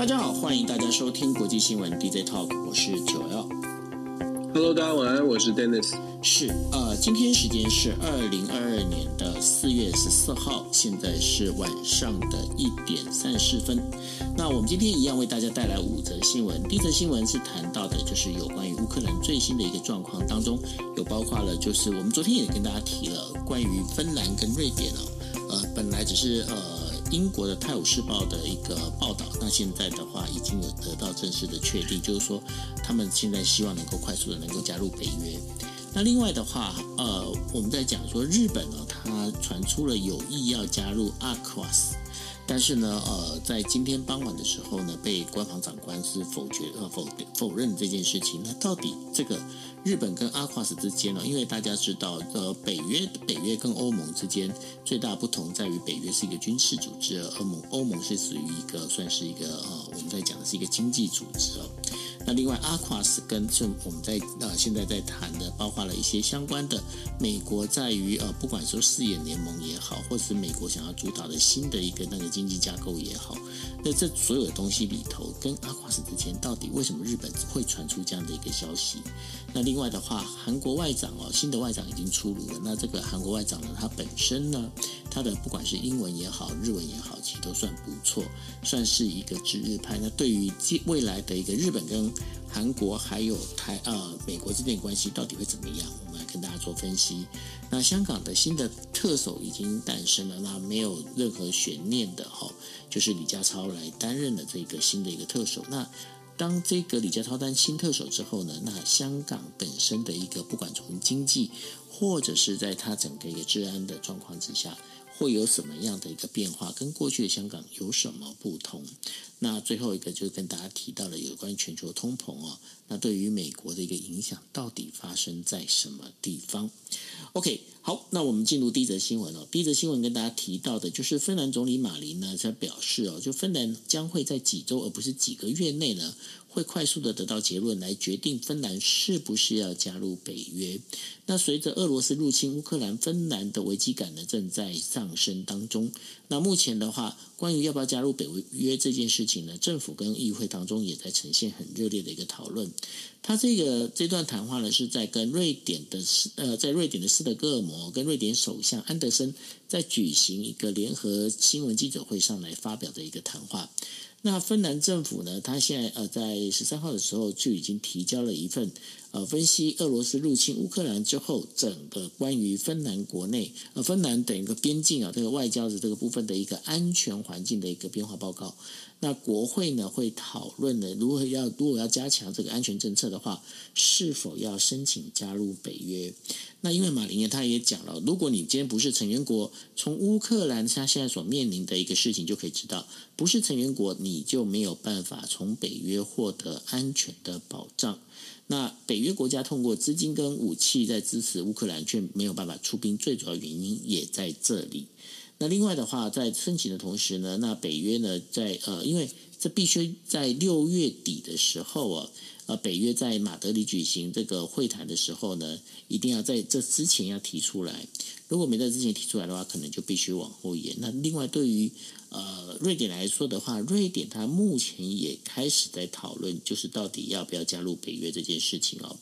大家好，欢迎大家收听国际新闻 DJ Talk，我是九 L。Hello，大家晚安，我是 Dennis。是，呃，今天时间是二零二二年的四月十四号，现在是晚上的一点三十分。那我们今天一样为大家带来五则新闻。第一则新闻是谈到的，就是有关于乌克兰最新的一个状况当中，有包括了，就是我们昨天也跟大家提了关于芬兰跟瑞典哦，呃，本来只是呃。英国的《泰晤士报》的一个报道，那现在的话已经有得到正式的确定，就是说他们现在希望能够快速的能够加入北约。那另外的话，呃，我们在讲说日本呢，它传出了有意要加入 AUKUS。但是呢，呃，在今天傍晚的时候呢，被官方长官是否决呃否否认这件事情。那到底这个日本跟阿夸斯之间呢？因为大家知道，呃，北约北约跟欧盟之间最大不同在于，北约是一个军事组织，而欧盟欧盟是属于一个算是一个呃，我们在讲的是一个经济组织哦。那另外，Aquas 跟这我们在呃现在在谈的，包括了一些相关的美国在于呃，不管说四眼联盟也好，或是美国想要主导的新的一个那个经济架构也好，那这所有的东西里头，跟 Aquas 之间到底为什么日本会传出这样的一个消息？那另外的话，韩国外长哦，新的外长已经出炉了。那这个韩国外长呢，他本身呢，他的不管是英文也好，日文也好，其实都算不错，算是一个知日派。那对于未来的一个日本跟韩国还有台呃美国之间的关系到底会怎么样？我们来跟大家做分析。那香港的新的特首已经诞生了，那没有任何悬念的哈，就是李家超来担任了这个新的一个特首。那当这个李家超当新特首之后呢，那香港本身的一个不管从经济或者是在它整个一个治安的状况之下，会有什么样的一个变化？跟过去的香港有什么不同？那最后一个就是跟大家提到了有关全球通膨哦，那对于美国的一个影响到底发生在什么地方？OK，好，那我们进入第一则新闻哦。第一则新闻跟大家提到的就是芬兰总理马林呢，他表示哦，就芬兰将会在几周而不是几个月内呢。会快速的得到结论，来决定芬兰是不是要加入北约。那随着俄罗斯入侵乌克兰，芬兰的危机感呢正在上升当中。那目前的话，关于要不要加入北约这件事情呢，政府跟议会当中也在呈现很热烈的一个讨论。他这个这段谈话呢，是在跟瑞典的斯呃，在瑞典的斯德哥尔摩跟瑞典首相安德森在举行一个联合新闻记者会上来发表的一个谈话。那芬兰政府呢，他现在呃在十三号的时候就已经提交了一份呃分析俄罗斯入侵乌克兰之后，整个关于芬兰国内呃芬兰等一个边境啊这个外交的这个部分的一个安全环境的一个变化报告。那国会呢会讨论呢，如何要如果要加强这个安全政策的话，是否要申请加入北约？那因为马林呢他也讲了，如果你今天不是成员国，从乌克兰他现在所面临的一个事情就可以知道，不是成员国你就没有办法从北约获得安全的保障。那北约国家通过资金跟武器在支持乌克兰，却没有办法出兵，最主要原因也在这里。那另外的话，在申请的同时呢，那北约呢，在呃，因为这必须在六月底的时候啊，呃，北约在马德里举行这个会谈的时候呢，一定要在这之前要提出来。如果没在之前提出来的话，可能就必须往后延。那另外，对于呃瑞典来说的话，瑞典它目前也开始在讨论，就是到底要不要加入北约这件事情哦。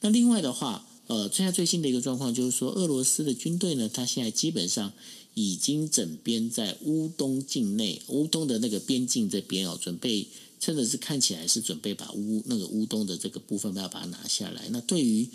那另外的话，呃，现在最新的一个状况就是说，俄罗斯的军队呢，它现在基本上。已经整编在乌东境内，乌东的那个边境这边哦，准备真的是看起来是准备把乌那个乌东的这个部分要把它拿下来。那对于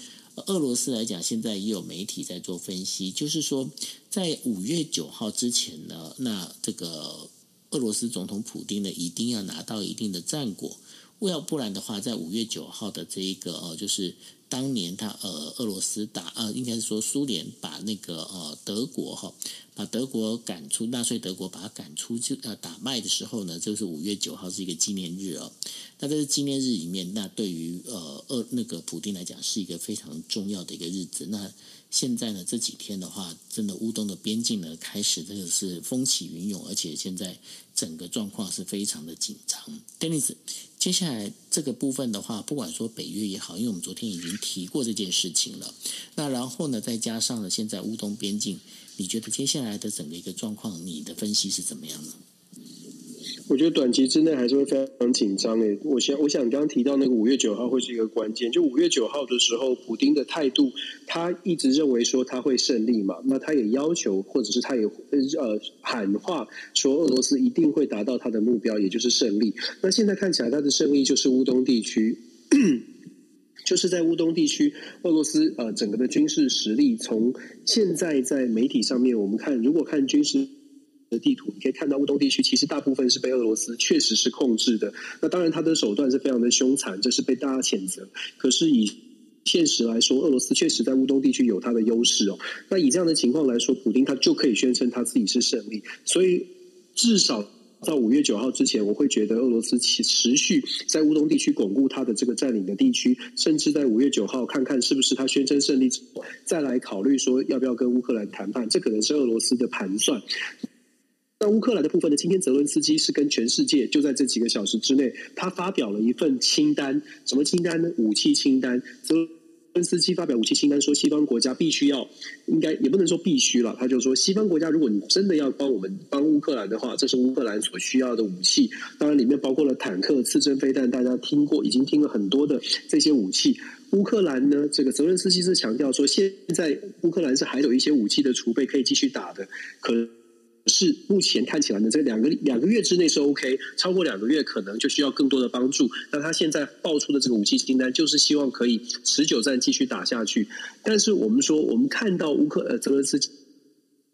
俄罗斯来讲，现在也有媒体在做分析，就是说在五月九号之前呢，那这个俄罗斯总统普京呢，一定要拿到一定的战果，要不然的话，在五月九号的这一个呃，就是。当年他呃，俄罗斯打呃，应该是说苏联把那个呃德国哈，把德国赶出纳粹德国，把它赶出就呃打败的时候呢，就是五月九号是一个纪念日哦。那在这纪念日里面，那对于呃呃那个普丁来讲是一个非常重要的一个日子。那现在呢这几天的话，真的乌东的边境呢开始真的是风起云涌，而且现在整个状况是非常的紧张。Denis，。接下来这个部分的话，不管说北约也好，因为我们昨天已经提过这件事情了。那然后呢，再加上了现在乌东边境，你觉得接下来的整个一个状况，你的分析是怎么样呢？我觉得短期之内还是会非常紧张诶。我想，我想刚刚提到那个五月九号会是一个关键。就五月九号的时候，普丁的态度，他一直认为说他会胜利嘛。那他也要求，或者是他也呃喊话说，俄罗斯一定会达到他的目标，也就是胜利。那现在看起来，他的胜利就是乌东地区，就是在乌东地区，俄罗斯呃整个的军事实力，从现在在媒体上面我们看，如果看军事。的地图，你可以看到乌东地区其实大部分是被俄罗斯确实是控制的。那当然，他的手段是非常的凶残，这是被大家谴责。可是以现实来说，俄罗斯确实在乌东地区有它的优势哦。那以这样的情况来说，普丁他就可以宣称他自己是胜利。所以至少到五月九号之前，我会觉得俄罗斯持持续在乌东地区巩固他的这个占领的地区，甚至在五月九号看看是不是他宣称胜利之后，再来考虑说要不要跟乌克兰谈判。这可能是俄罗斯的盘算。那乌克兰的部分呢？今天泽伦斯基是跟全世界就在这几个小时之内，他发表了一份清单。什么清单呢？武器清单。泽斯基发表武器清单，说西方国家必须要，应该也不能说必须了。他就说，西方国家如果你真的要帮我们帮乌克兰的话，这是乌克兰所需要的武器。当然，里面包括了坦克、刺针飞弹，大家听过，已经听了很多的这些武器。乌克兰呢，这个泽伦斯基是强调说，现在乌克兰是还有一些武器的储备可以继续打的，可。是目前看起来呢，这两个两个月之内是 OK，超过两个月可能就需要更多的帮助。那他现在爆出的这个武器清单，就是希望可以持久战继续打下去。但是我们说，我们看到乌克呃泽伦斯基。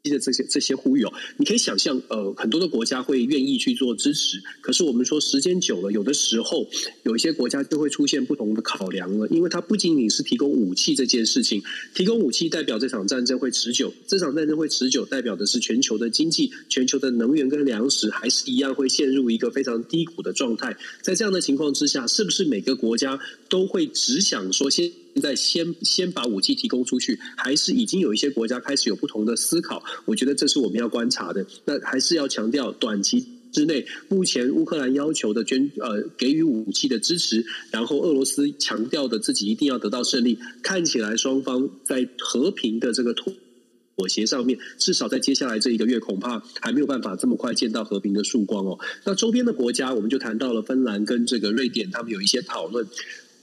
的这些这些呼吁哦，你可以想象，呃，很多的国家会愿意去做支持。可是我们说，时间久了，有的时候有一些国家就会出现不同的考量了。因为它不仅仅是提供武器这件事情，提供武器代表这场战争会持久，这场战争会持久，代表的是全球的经济、全球的能源跟粮食还是一样会陷入一个非常低谷的状态。在这样的情况之下，是不是每个国家都会只想说先？现在先先把武器提供出去，还是已经有一些国家开始有不同的思考？我觉得这是我们要观察的。那还是要强调，短期之内，目前乌克兰要求的捐呃给予武器的支持，然后俄罗斯强调的自己一定要得到胜利，看起来双方在和平的这个妥协上面，至少在接下来这一个月，恐怕还没有办法这么快见到和平的曙光哦。那周边的国家，我们就谈到了芬兰跟这个瑞典，他们有一些讨论。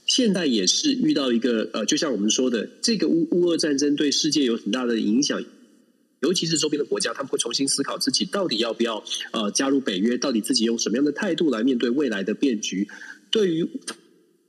现在也是遇到一个呃，就像我们说的，这个乌乌俄战争对世界有很大的影响，尤其是周边的国家，他们会重新思考自己到底要不要呃加入北约，到底自己用什么样的态度来面对未来的变局。对于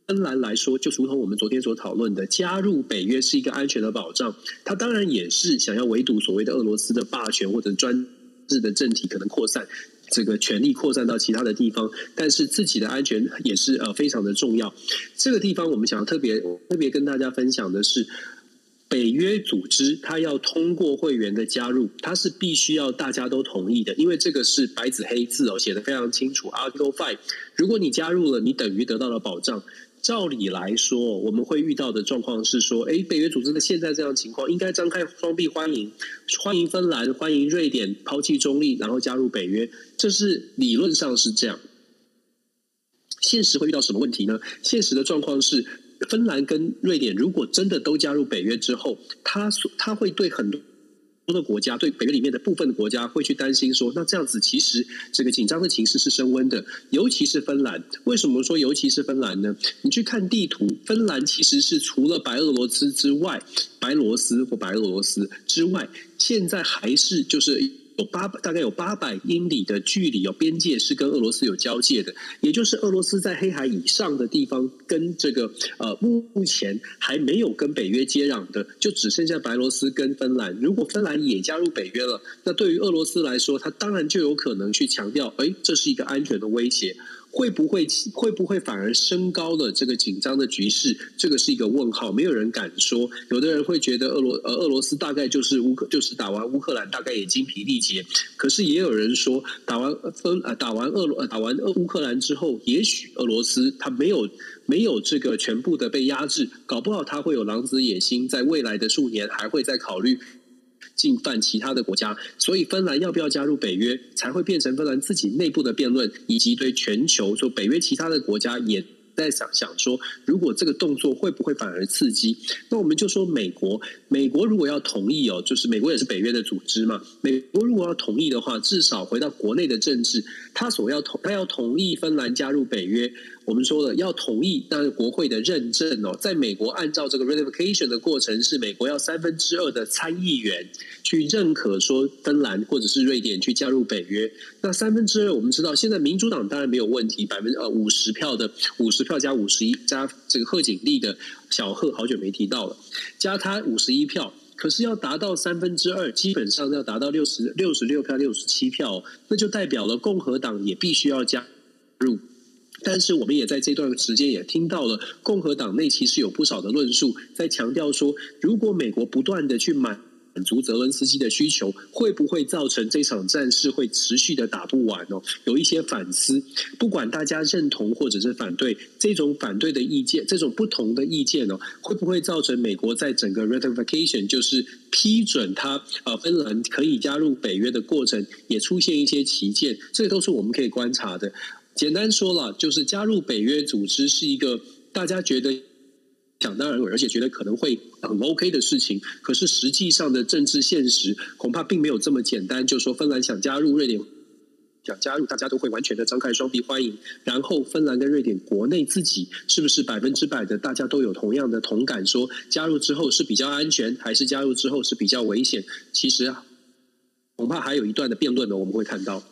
芬兰来说，就如同我们昨天所讨论的，加入北约是一个安全的保障，他当然也是想要围堵所谓的俄罗斯的霸权或者专制的政体可能扩散。这个权力扩散到其他的地方，但是自己的安全也是呃非常的重要。这个地方我们想要特别特别跟大家分享的是，北约组织它要通过会员的加入，它是必须要大家都同意的，因为这个是白纸黑字哦，写得非常清楚。Article Five，如果你加入了，你等于得到了保障。照理来说，我们会遇到的状况是说，诶，北约组织的现在这样情况，应该张开双臂欢迎，欢迎芬兰，欢迎瑞典抛弃中立，然后加入北约，这是理论上是这样。现实会遇到什么问题呢？现实的状况是，芬兰跟瑞典如果真的都加入北约之后，他所他会对很多。的国家对北约里面的部分国家会去担心说，那这样子其实这个紧张的情势是升温的，尤其是芬兰。为什么说尤其是芬兰呢？你去看地图，芬兰其实是除了白俄罗斯之外，白罗斯或白俄罗斯之外，现在还是就是。有八大概有八百英里的距离，有边界是跟俄罗斯有交界的，也就是俄罗斯在黑海以上的地方，跟这个呃目前还没有跟北约接壤的，就只剩下白罗斯跟芬兰。如果芬兰也加入北约了，那对于俄罗斯来说，他当然就有可能去强调，哎，这是一个安全的威胁。会不会会不会反而升高了这个紧张的局势？这个是一个问号，没有人敢说。有的人会觉得俄罗呃俄罗斯大概就是乌克就是打完乌克兰大概也精疲力竭。可是也有人说打完分呃打完俄罗打完俄乌克兰之后，也许俄罗斯他没有没有这个全部的被压制，搞不好他会有狼子野心，在未来的数年还会再考虑。进犯其他的国家，所以芬兰要不要加入北约，才会变成芬兰自己内部的辩论，以及对全球说北约其他的国家也在想想说，如果这个动作会不会反而刺激？那我们就说美国，美国如果要同意哦，就是美国也是北约的组织嘛，美国如果要同意的话，至少回到国内的政治，他所要同他要同意芬兰加入北约。我们说了要同意，但是国会的认证哦，在美国按照这个 ratification 的过程是美国要三分之二的参议员去认可说芬兰或者是瑞典去加入北约。那三分之二我们知道，现在民主党当然没有问题，百分之呃五十票的五十票加五十一加这个贺锦丽的小贺好久没提到了，加他五十一票，可是要达到三分之二，基本上要达到六十六十六票六十七票，那就代表了共和党也必须要加入。但是我们也在这段时间也听到了，共和党内其实有不少的论述在强调说，如果美国不断的去满满足泽伦斯基的需求，会不会造成这场战事会持续的打不完哦？有一些反思，不管大家认同或者是反对，这种反对的意见，这种不同的意见哦，会不会造成美国在整个 ratification 就是批准他呃芬兰可以加入北约的过程，也出现一些旗舰？这都是我们可以观察的。简单说了，就是加入北约组织是一个大家觉得想当然，而且觉得可能会很 OK 的事情。可是实际上的政治现实恐怕并没有这么简单。就说芬兰想加入，瑞典想加入，大家都会完全的张开双臂欢迎。然后芬兰跟瑞典国内自己是不是百分之百的大家都有同样的同感，说加入之后是比较安全，还是加入之后是比较危险？其实啊恐怕还有一段的辩论呢，我们会看到。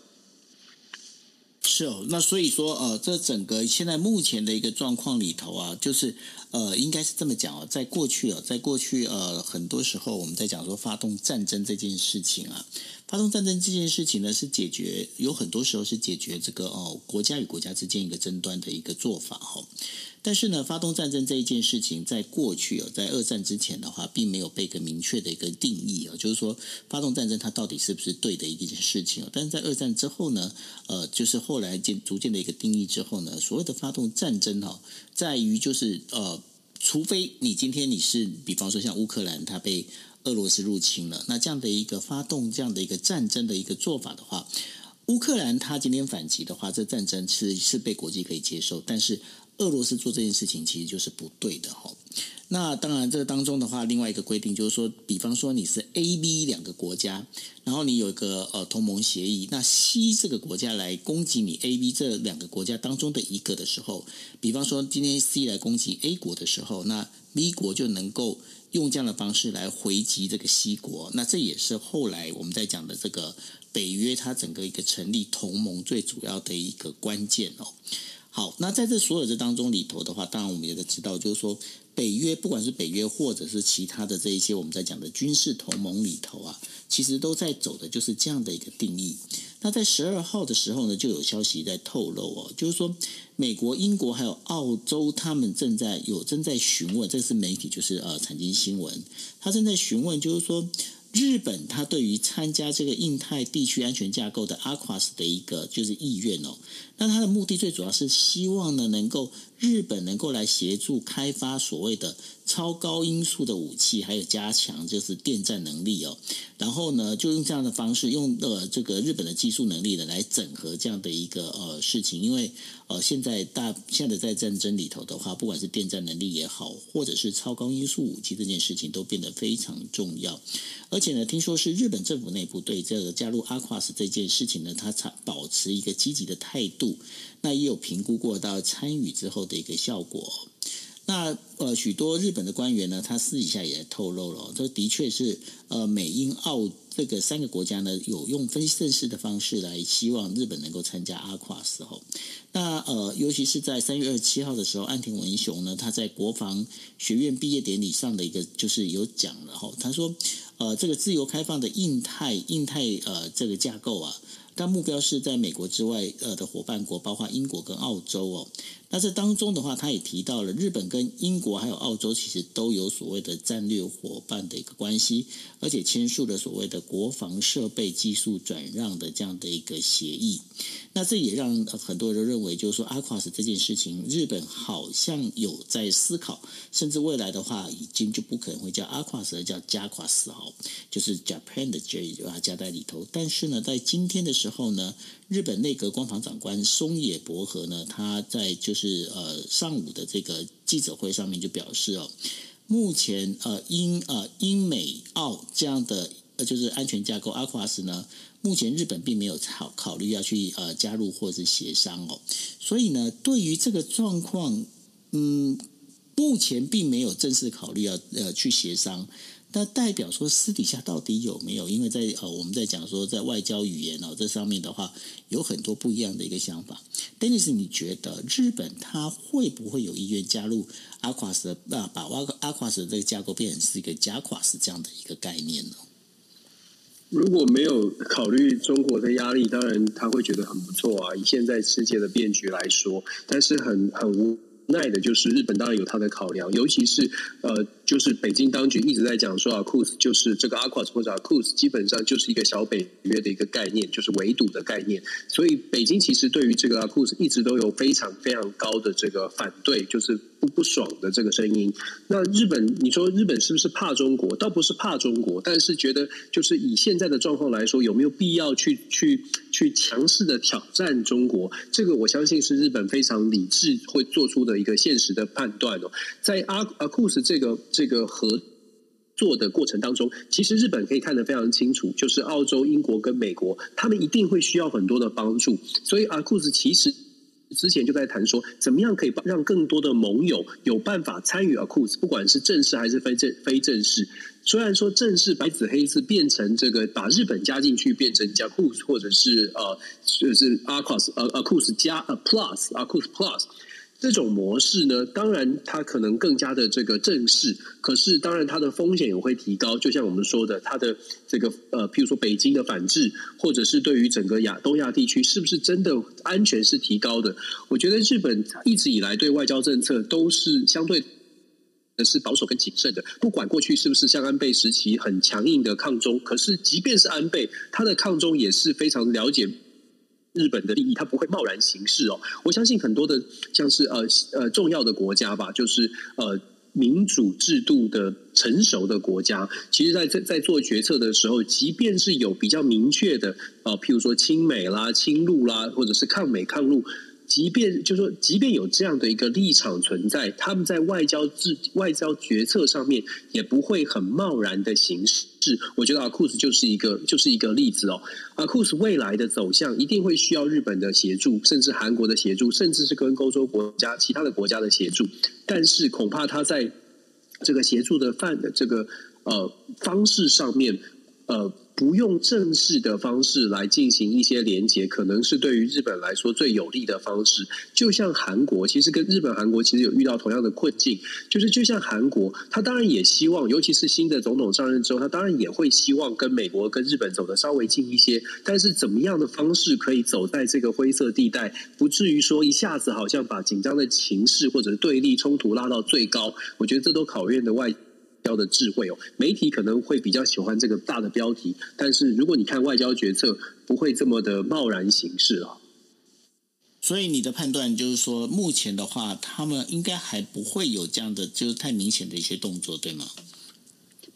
是哦，那所以说，呃，这整个现在目前的一个状况里头啊，就是，呃，应该是这么讲哦，在过去啊，在过去，呃，很多时候我们在讲说发动战争这件事情啊。发动战争这件事情呢，是解决有很多时候是解决这个哦国家与国家之间一个争端的一个做法哈。但是呢，发动战争这一件事情，在过去哦，在二战之前的话，并没有被一个明确的一个定义啊，就是说发动战争它到底是不是对的一件事情。但是在二战之后呢，呃，就是后来渐逐渐的一个定义之后呢，所谓的发动战争哈，在于就是呃，除非你今天你是，比方说像乌克兰，它被。俄罗斯入侵了，那这样的一个发动这样的一个战争的一个做法的话，乌克兰他今天反击的话，这战争是是被国际可以接受，但是俄罗斯做这件事情其实就是不对的哈。那当然，这当中的话，另外一个规定就是说，比方说你是 A、B 两个国家，然后你有一个呃同盟协议，那 C 这个国家来攻击你 A、B 这两个国家当中的一个的时候，比方说今天 C 来攻击 A 国的时候，那 B 国就能够。用这样的方式来回击这个西国，那这也是后来我们在讲的这个北约它整个一个成立同盟最主要的一个关键哦。好，那在这所有这当中里头的话，当然我们也都知道，就是说北约不管是北约或者是其他的这一些我们在讲的军事同盟里头啊，其实都在走的就是这样的一个定义。那在十二号的时候呢，就有消息在透露哦，就是说。美国、英国还有澳洲，他们正在有正在询问，这是媒体就是呃财经新闻，他正在询问，就是说日本他对于参加这个印太地区安全架构的 AUKUS 的一个就是意愿哦，那他的目的最主要是希望呢能够日本能够来协助开发所谓的。超高音速的武器，还有加强就是电战能力哦。然后呢，就用这样的方式，用呃这个日本的技术能力呢，来整合这样的一个呃事情。因为呃现在大现在在战争里头的话，不管是电战能力也好，或者是超高音速武器这件事情，都变得非常重要。而且呢，听说是日本政府内部对这个加入 AUKUS 这件事情呢，他才保持一个积极的态度。那也有评估过到参与之后的一个效果。那呃，许多日本的官员呢，他私底下也透露了，这的确是呃，美英澳这个三个国家呢，有用非正式的方式来希望日本能够参加阿跨时候。那呃，尤其是在三月二十七号的时候，岸田文雄呢，他在国防学院毕业典礼上的一个就是有讲了哈，他说呃，这个自由开放的印太印太呃这个架构啊，但目标是在美国之外呃的伙伴国，包括英国跟澳洲哦。那这当中的话，他也提到了日本跟英国还有澳洲，其实都有所谓的战略伙伴的一个关系，而且签署了所谓的国防设备技术转让的这样的一个协议。那这也让很多人认为，就是说阿夸斯这件事情，日本好像有在思考，甚至未来的话，已经就不可能会叫阿夸斯，而叫加夸斯哦，就是 Japan 的 J 把它加在里头。但是呢，在今天的时候呢，日本内阁官房长官松野博和呢，他在就。是呃上午的这个记者会上面就表示哦，目前呃英呃英美澳这样的呃就是安全架构 AUKUS 呢，目前日本并没有考考虑要去呃加入或是协商哦，所以呢，对于这个状况，嗯，目前并没有正式考虑要呃去协商。那代表说私底下到底有没有？因为在呃，我们在讲说在外交语言哦这上面的话，有很多不一样的一个想法。Dennis，你觉得日本他会不会有意愿加入 AQUAS 的？那把 AQUAS 的这个架构变成是一个 JAQUAS 这样的一个概念呢？如果没有考虑中国的压力，当然他会觉得很不错啊。以现在世界的变局来说，但是很很无奈的就是日本当然有它的考量，尤其是呃。就是北京当局一直在讲说啊，QUIS 就是这个 AQUAS 或者 QUIS，基本上就是一个小北约的一个概念，就是围堵的概念。所以北京其实对于这个 QUIS 一直都有非常非常高的这个反对，就是不不爽的这个声音。那日本，你说日本是不是怕中国？倒不是怕中国，但是觉得就是以现在的状况来说，有没有必要去去去强势的挑战中国？这个我相信是日本非常理智会做出的一个现实的判断哦。在阿阿库斯这个。这个合作的过程当中，其实日本可以看得非常清楚，就是澳洲、英国跟美国，他们一定会需要很多的帮助。所以阿库斯其实之前就在谈说，怎么样可以让更多的盟友有办法参与阿库斯，不管是正式还是非正非正式。虽然说正式白纸黑字变成这个把日本加进去，变成加库斯，或者是呃就是阿库斯呃阿库斯加 A plus 阿库斯 plus。这种模式呢，当然它可能更加的这个正式，可是当然它的风险也会提高。就像我们说的，它的这个呃，譬如说北京的反制，或者是对于整个亚东亚地区，是不是真的安全是提高的？我觉得日本一直以来对外交政策都是相对是保守跟谨慎的。不管过去是不是像安倍时期很强硬的抗中，可是即便是安倍，他的抗中也是非常了解。日本的利益，他不会贸然行事哦。我相信很多的像是呃呃重要的国家吧，就是呃民主制度的成熟的国家，其实在在在做决策的时候，即便是有比较明确的呃，譬如说亲美啦、亲陆啦，或者是抗美抗陆。即便就是说，即便有这样的一个立场存在，他们在外交制、外交决策上面也不会很贸然的行事。我觉得阿库斯就是一个就是一个例子哦。阿库斯未来的走向一定会需要日本的协助，甚至韩国的协助，甚至是跟欧洲国家、其他的国家的协助。但是恐怕他在这个协助的范的这个呃方式上面，呃。不用正式的方式来进行一些连结，可能是对于日本来说最有利的方式。就像韩国，其实跟日本、韩国其实有遇到同样的困境，就是就像韩国，他当然也希望，尤其是新的总统上任之后，他当然也会希望跟美国、跟日本走得稍微近一些。但是怎么样的方式可以走在这个灰色地带，不至于说一下子好像把紧张的情势或者对立冲突拉到最高？我觉得这都考验的外。标的智慧哦，媒体可能会比较喜欢这个大的标题，但是如果你看外交决策，不会这么的贸然行事啊。所以你的判断就是说，目前的话，他们应该还不会有这样的就是太明显的一些动作，对吗？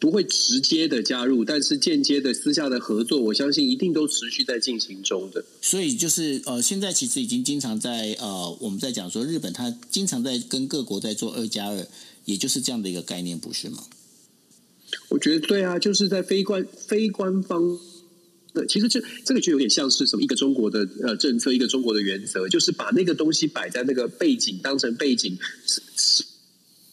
不会直接的加入，但是间接的私下的合作，我相信一定都持续在进行中的。所以就是呃，现在其实已经经常在呃，我们在讲说日本，他经常在跟各国在做二加二，也就是这样的一个概念，不是吗？我觉得对啊，就是在非官非官方对，其实这这个就有点像是什么一个中国的呃政策，一个中国的原则，就是把那个东西摆在那个背景当成背景，实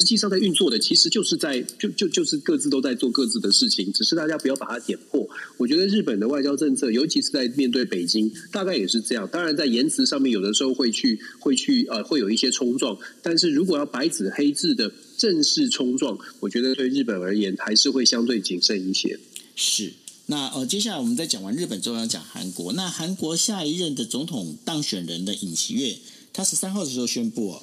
实际上在运作的，其实就是在就就就是各自都在做各自的事情，只是大家不要把它点破。我觉得日本的外交政策，尤其是在面对北京，大概也是这样。当然，在言辞上面，有的时候会去会去呃会有一些冲撞，但是如果要白纸黑字的。正式冲撞，我觉得对日本而言还是会相对谨慎一些。是，那呃，接下来我们再讲完日本之后，要讲韩国。那韩国下一任的总统当选人的尹锡悦，他十三号的时候宣布哦，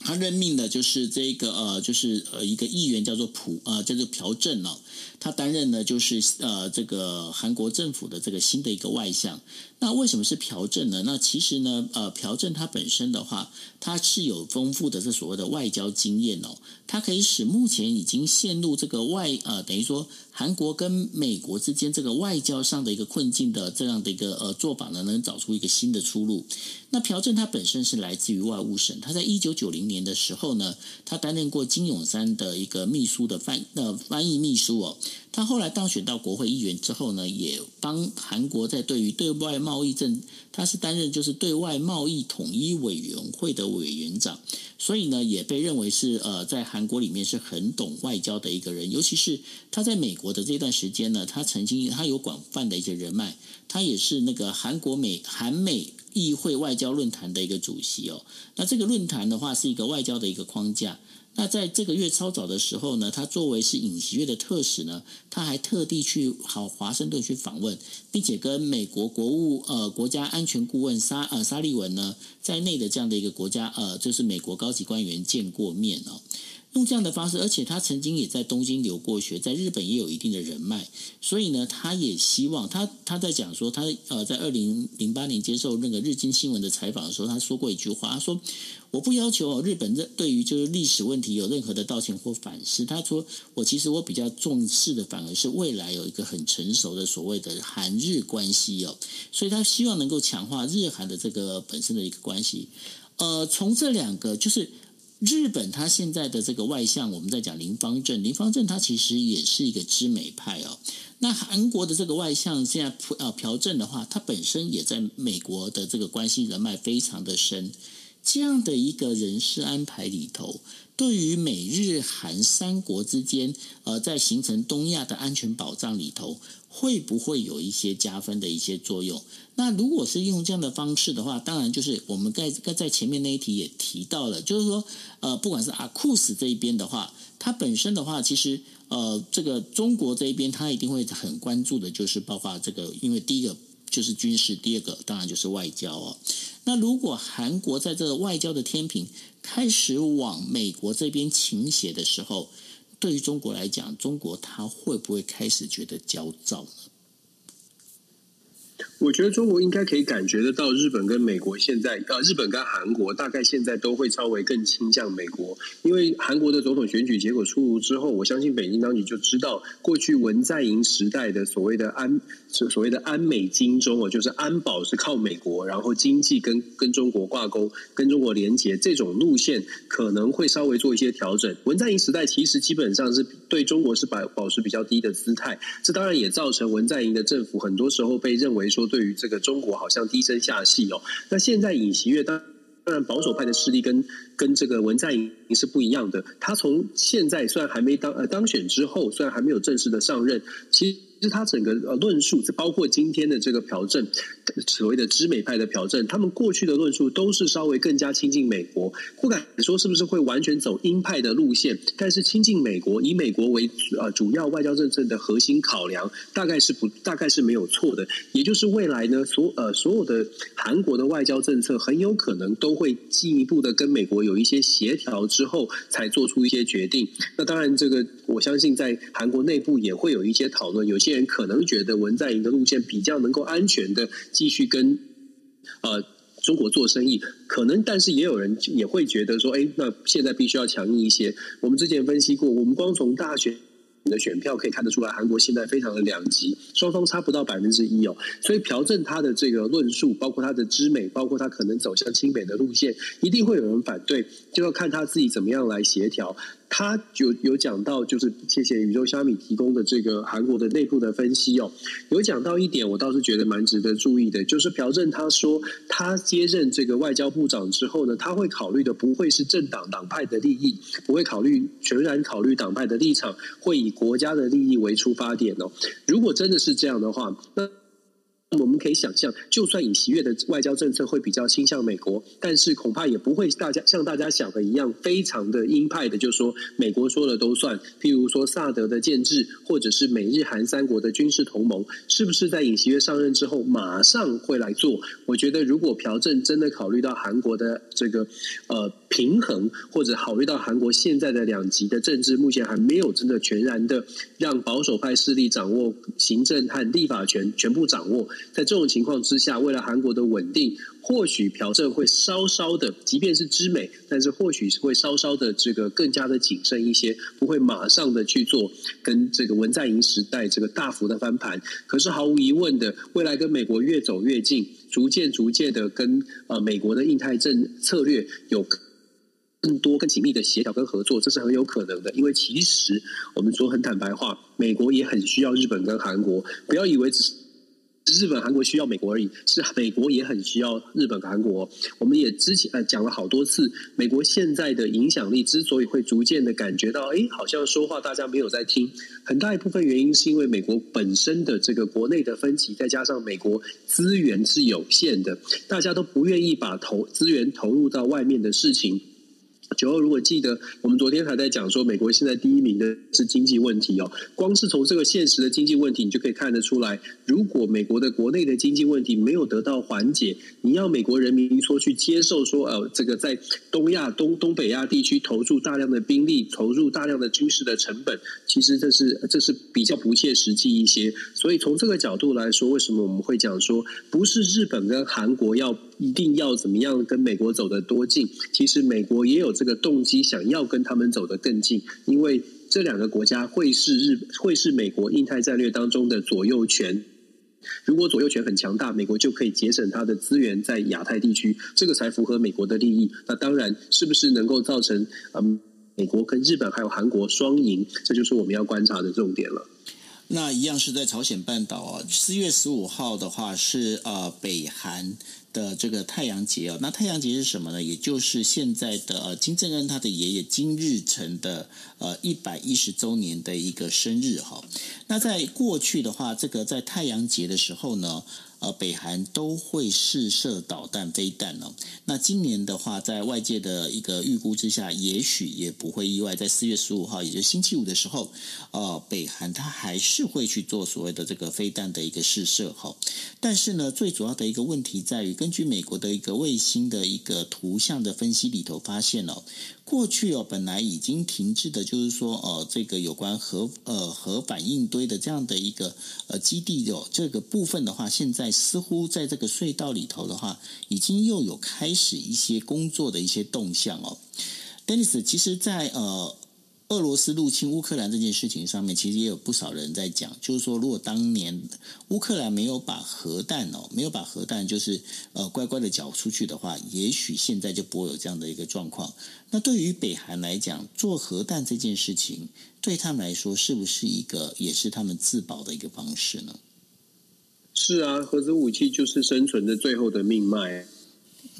他任命的就是这个呃，就是呃一个议员叫做朴呃叫做朴正哦，他担任呢就是呃这个韩国政府的这个新的一个外相。那为什么是朴正呢？那其实呢，呃，朴正他本身的话，他是有丰富的这所谓的外交经验哦，他可以使目前已经陷入这个外呃，等于说韩国跟美国之间这个外交上的一个困境的这样的一个呃做法呢，能找出一个新的出路。那朴正他本身是来自于外务省，他在一九九零年的时候呢，他担任过金永山的一个秘书的翻呃翻译秘书哦。他后来当选到国会议员之后呢，也帮韩国在对于对外贸易政，他是担任就是对外贸易统一委员会的委员长，所以呢，也被认为是呃在韩国里面是很懂外交的一个人。尤其是他在美国的这段时间呢，他曾经他有广泛的一些人脉，他也是那个韩国美韩美议会外交论坛的一个主席哦。那这个论坛的话是一个外交的一个框架。那在这个月超早的时候呢，他作为是尹锡悦的特使呢，他还特地去好华盛顿去访问，并且跟美国国务呃国家安全顾问沙呃沙利文呢在内的这样的一个国家呃就是美国高级官员见过面哦。用这样的方式，而且他曾经也在东京留过学，在日本也有一定的人脉，所以呢，他也希望他他在讲说他呃在二零零八年接受那个日经新闻的采访的时候，他说过一句话，他说我不要求日本对于就是历史问题有任何的道歉或反思，他说我其实我比较重视的反而是未来有一个很成熟的所谓的韩日关系哦，所以他希望能够强化日韩的这个本身的一个关系，呃，从这两个就是。日本他现在的这个外相，我们在讲林芳正，林芳正他其实也是一个知美派哦。那韩国的这个外相现在朴呃朴正的话，他本身也在美国的这个关系人脉非常的深。这样的一个人事安排里头，对于美日韩三国之间，呃，在形成东亚的安全保障里头，会不会有一些加分的一些作用？那如果是用这样的方式的话，当然就是我们在在前面那一题也提到了，就是说，呃，不管是阿库斯这一边的话，它本身的话，其实呃，这个中国这一边，它一定会很关注的，就是包括这个，因为第一个就是军事，第二个当然就是外交哦。那如果韩国在这个外交的天平开始往美国这边倾斜的时候，对于中国来讲，中国它会不会开始觉得焦躁呢？我觉得中国应该可以感觉得到，日本跟美国现在，呃，日本跟韩国大概现在都会稍微更倾向美国，因为韩国的总统选举结果出炉之后，我相信北京当局就知道，过去文在寅时代的所谓的安所 所谓的安美金中哦，就是安保是靠美国，然后经济跟跟中国挂钩，跟中国连结这种路线可能会稍微做一些调整。文在寅时代其实基本上是对中国是保保持比较低的姿态，这当然也造成文在寅的政府很多时候被认为说。对于这个中国好像低声下气哦，那现在尹锡悦当当然保守派的势力跟跟这个文在寅是不一样的，他从现在虽然还没当呃当选之后，虽然还没有正式的上任，其实。其实他整个呃论述，包括今天的这个朴正，所谓的知美派的朴正，他们过去的论述都是稍微更加亲近美国，不敢说是不是会完全走鹰派的路线，但是亲近美国，以美国为呃主要外交政策的核心考量，大概是不大概是没有错的。也就是未来呢，所呃所有的韩国的外交政策很有可能都会进一步的跟美国有一些协调之后，才做出一些决定。那当然，这个我相信在韩国内部也会有一些讨论，有些。人可能觉得文在寅的路线比较能够安全的继续跟呃中国做生意，可能，但是也有人也会觉得说，哎，那现在必须要强硬一些。我们之前分析过，我们光从大选的选票可以看得出来，韩国现在非常的两极，双方差不到百分之一哦。所以朴正他的这个论述，包括他的知美，包括他可能走向亲美的路线，一定会有人反对，就要看他自己怎么样来协调。他有有讲到，就是谢谢宇宙虾米提供的这个韩国的内部的分析哦，有讲到一点，我倒是觉得蛮值得注意的，就是朴正他说，他接任这个外交部长之后呢，他会考虑的不会是政党党派的利益，不会考虑全然考虑党派的立场，会以国家的利益为出发点哦。如果真的是这样的话，那我们可以想象，就算尹锡悦的外交政策会比较倾向美国，但是恐怕也不会大家像大家想的一样，非常的鹰派的，就说美国说了都算。譬如说萨德的建制，或者是美日韩三国的军事同盟，是不是在尹锡悦上任之后马上会来做？我觉得，如果朴正真的考虑到韩国的这个呃平衡，或者考虑到韩国现在的两极的政治，目前还没有真的全然的让保守派势力掌握行政和立法权全部掌握。在这种情况之下，为了韩国的稳定，或许朴正会稍稍的，即便是知美，但是或许是会稍稍的这个更加的谨慎一些，不会马上的去做跟这个文在寅时代这个大幅的翻盘。可是毫无疑问的，未来跟美国越走越近，逐渐逐渐的跟呃美国的印太政策略有更多更紧密的协调跟合作，这是很有可能的。因为其实我们说很坦白话，美国也很需要日本跟韩国，不要以为只是。日本、韩国需要美国而已，是美国也很需要日本、韩国。我们也之前呃讲了好多次，美国现在的影响力之所以会逐渐的感觉到，哎，好像说话大家没有在听，很大一部分原因是因为美国本身的这个国内的分歧，再加上美国资源是有限的，大家都不愿意把投资源投入到外面的事情。九二，如果记得，我们昨天还在讲说，美国现在第一名的是经济问题哦。光是从这个现实的经济问题，你就可以看得出来，如果美国的国内的经济问题没有得到缓解，你要美国人民说去接受说，呃，这个在东亚、东东北亚地区投入大量的兵力、投入大量的军事的成本，其实这是这是比较不切实际一些。所以从这个角度来说，为什么我们会讲说，不是日本跟韩国要一定要怎么样跟美国走得多近？其实美国也有这个动机，想要跟他们走得更近，因为这两个国家会是日会是美国印太战略当中的左右权。如果左右权很强大，美国就可以节省它的资源在亚太地区，这个才符合美国的利益。那当然，是不是能够造成嗯美国跟日本还有韩国双赢？这就是我们要观察的重点了。那一样是在朝鲜半岛啊，四月十五号的话是呃北韩的这个太阳节哦。那太阳节是什么呢？也就是现在的呃金正恩他的爷爷金日成的呃一百一十周年的一个生日哈。那在过去的话，这个在太阳节的时候呢。呃，北韩都会试射导弹、飞弹哦。那今年的话，在外界的一个预估之下，也许也不会意外，在四月十五号，也就是星期五的时候，呃，北韩它还是会去做所谓的这个飞弹的一个试射哈。但是呢，最主要的一个问题在于，根据美国的一个卫星的一个图像的分析里头发现哦。过去哦，本来已经停滞的，就是说，呃，这个有关核呃核反应堆的这样的一个呃基地的这个部分的话，现在似乎在这个隧道里头的话，已经又有开始一些工作的一些动向哦。Dennis，其实，在呃。俄罗斯入侵乌克兰这件事情上面，其实也有不少人在讲，就是说，如果当年乌克兰没有把核弹哦，没有把核弹就是呃乖乖的缴出去的话，也许现在就不会有这样的一个状况。那对于北韩来讲，做核弹这件事情，对他们来说，是不是一个也是他们自保的一个方式呢？是啊，核子武器就是生存的最后的命脉。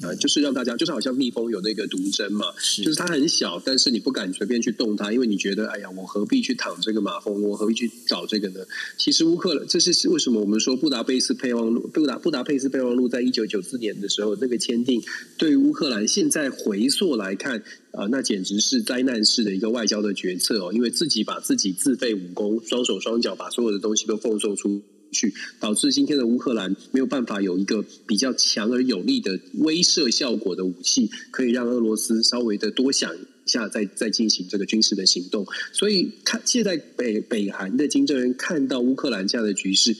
啊，就是让大家，就是好像蜜蜂有那个毒针嘛，是就是它很小，但是你不敢随便去动它，因为你觉得，哎呀，我何必去躺这个马蜂，我何必去找这个呢？其实乌克兰，这是为什么我们说布达佩斯备忘录，布达布达佩斯备忘录在一九九四年的时候那个签订，对于乌克兰现在回溯来看，啊、呃，那简直是灾难式的一个外交的决策哦，因为自己把自己自废武功，双手双脚把所有的东西都奉送出。去导致今天的乌克兰没有办法有一个比较强而有力的威慑效果的武器，可以让俄罗斯稍微的多想一下，再再进行这个军事的行动。所以看现在北北韩的金正恩看到乌克兰这样的局势，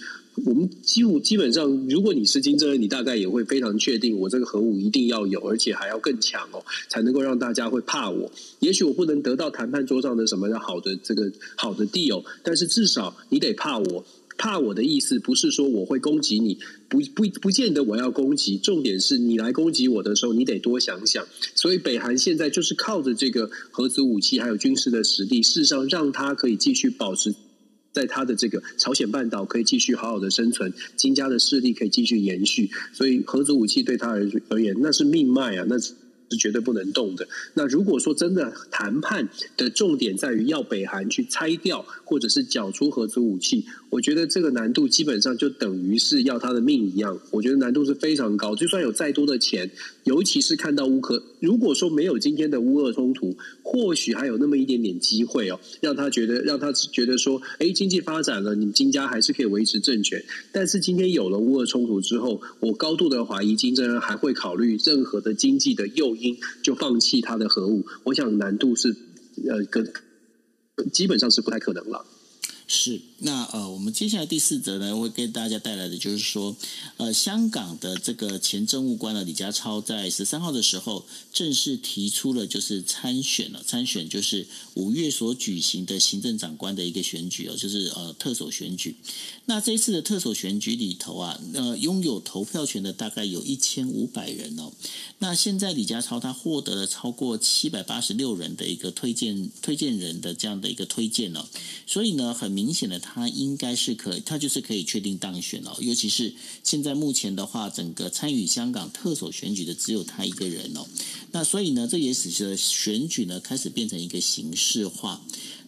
我们几乎基本上，如果你是金正恩，你大概也会非常确定，我这个核武一定要有，而且还要更强哦，才能够让大家会怕我。也许我不能得到谈判桌上的什么好的这个好的 deal，但是至少你得怕我。怕我的意思不是说我会攻击你，不不不见得我要攻击。重点是你来攻击我的时候，你得多想想。所以北韩现在就是靠着这个核子武器还有军事的实力，事实上让他可以继续保持在他的这个朝鲜半岛可以继续好好的生存，金家的势力可以继续延续。所以核子武器对他而而言，那是命脉啊，那是绝对不能动的。那如果说真的谈判的重点在于要北韩去拆掉或者是缴出核子武器，我觉得这个难度基本上就等于是要他的命一样。我觉得难度是非常高，就算有再多的钱，尤其是看到乌克，如果说没有今天的乌俄冲突，或许还有那么一点点机会哦，让他觉得让他觉得说，哎，经济发展了，你金家还是可以维持政权。但是今天有了乌俄冲突之后，我高度的怀疑金正恩还会考虑任何的经济的诱因，就放弃他的核武。我想难度是，呃，跟基本上是不太可能了。是，那呃，我们接下来第四则呢，会给大家带来的就是说，呃，香港的这个前政务官呢，李家超在十三号的时候正式提出了就是参选了，参选就是五月所举行的行政长官的一个选举哦，就是呃特首选举。那这一次的特首选举里头啊，呃，拥有投票权的大概有一千五百人哦。那现在李家超他获得了超过七百八十六人的一个推荐推荐人的这样的一个推荐哦，所以呢，很明。明显的，他应该是可以，他就是可以确定当选哦。尤其是现在目前的话，整个参与香港特首选举的只有他一个人哦。那所以呢，这也使得选举呢开始变成一个形式化。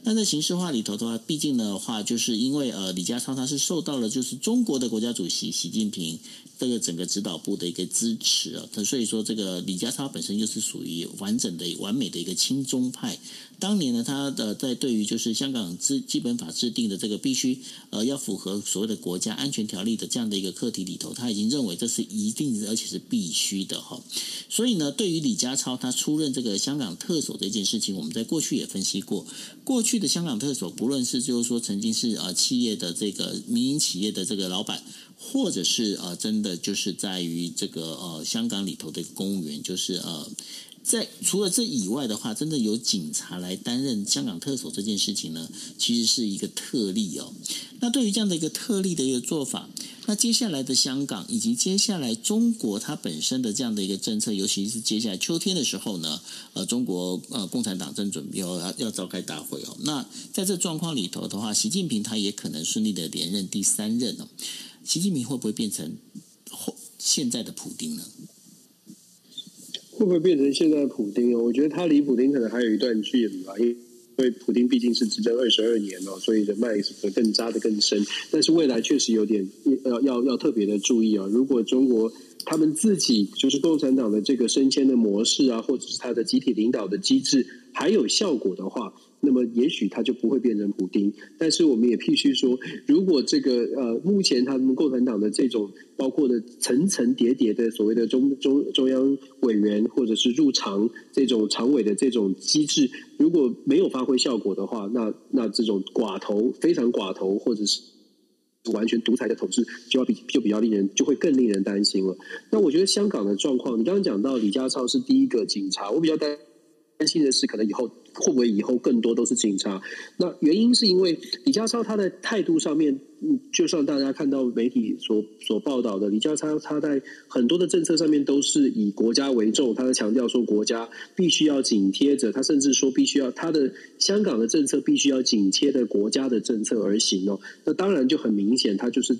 那在形式化里头的话，毕竟的话，就是因为呃，李家超他是受到了就是中国的国家主席习近平这个整个指导部的一个支持啊。他所以说，这个李家超本身就是属于完整的、完美的一个亲中派。当年呢，他的在对于就是香港之基本法制定的这个必须呃要符合所谓的国家安全条例的这样的一个课题里头，他已经认为这是一定而且是必须的哈。所以呢，对于李家超他出任这个香港特首这件事情，我们在过去也分析过，过去的香港特首不论是就是说曾经是呃企业的这个民营企业的这个老板，或者是呃真的就是在于这个呃香港里头的公务员，就是呃。在除了这以外的话，真的有警察来担任香港特首这件事情呢，其实是一个特例哦。那对于这样的一个特例的一个做法，那接下来的香港以及接下来中国它本身的这样的一个政策，尤其是接下来秋天的时候呢，呃，中国呃共产党正准备要要召开大会哦。那在这状况里头的话，习近平他也可能顺利的连任第三任哦。习近平会不会变成后现在的普丁呢？会不会变成现在的普丁哦？我觉得他离普丁可能还有一段距离吧，因为普丁毕竟是执政二十二年哦，所以人脉是会更扎得更深。但是未来确实有点要要要特别的注意啊！如果中国他们自己就是共产党的这个升迁的模式啊，或者是他的集体领导的机制还有效果的话。那么也许他就不会变成普丁，但是我们也必须说，如果这个呃，目前他们共产党的这种包括的层层叠叠的所谓的中中中央委员或者是入常这种常委的这种机制，如果没有发挥效果的话，那那这种寡头非常寡头或者是完全独裁的统治，就要比就比较令人就会更令人担心了。那我觉得香港的状况，你刚刚讲到李家超是第一个警察，我比较担担心的是可能以后。会不会以后更多都是警察？那原因是因为李家超他的态度上面，就像大家看到媒体所所报道的，李家超他在很多的政策上面都是以国家为重，他在强调说国家必须要紧贴着，他甚至说必须要他的香港的政策必须要紧贴着国家的政策而行哦。那当然就很明显，他就是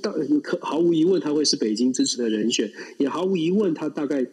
大可毫无疑问他会是北京支持的人选，也毫无疑问他大概。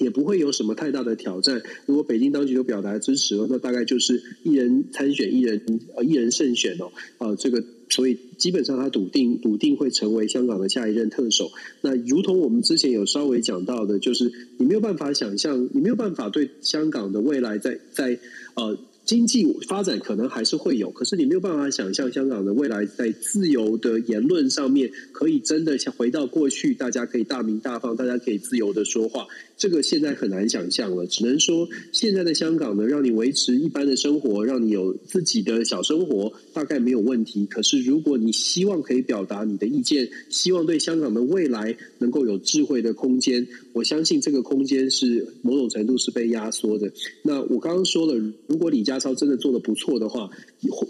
也不会有什么太大的挑战。如果北京当局都表达支持了，那大概就是一人参选，一人呃一人胜选哦。啊、呃，这个所以基本上他笃定笃定会成为香港的下一任特首。那如同我们之前有稍微讲到的，就是你没有办法想象，你没有办法对香港的未来在在呃。经济发展可能还是会有，可是你没有办法想象香港的未来在自由的言论上面可以真的像回到过去，大家可以大鸣大放，大家可以自由的说话，这个现在很难想象了。只能说现在的香港呢，让你维持一般的生活，让你有自己的小生活，大概没有问题。可是如果你希望可以表达你的意见，希望对香港的未来能够有智慧的空间，我相信这个空间是某种程度是被压缩的。那我刚刚说了，如果李家超真的做得不错的话，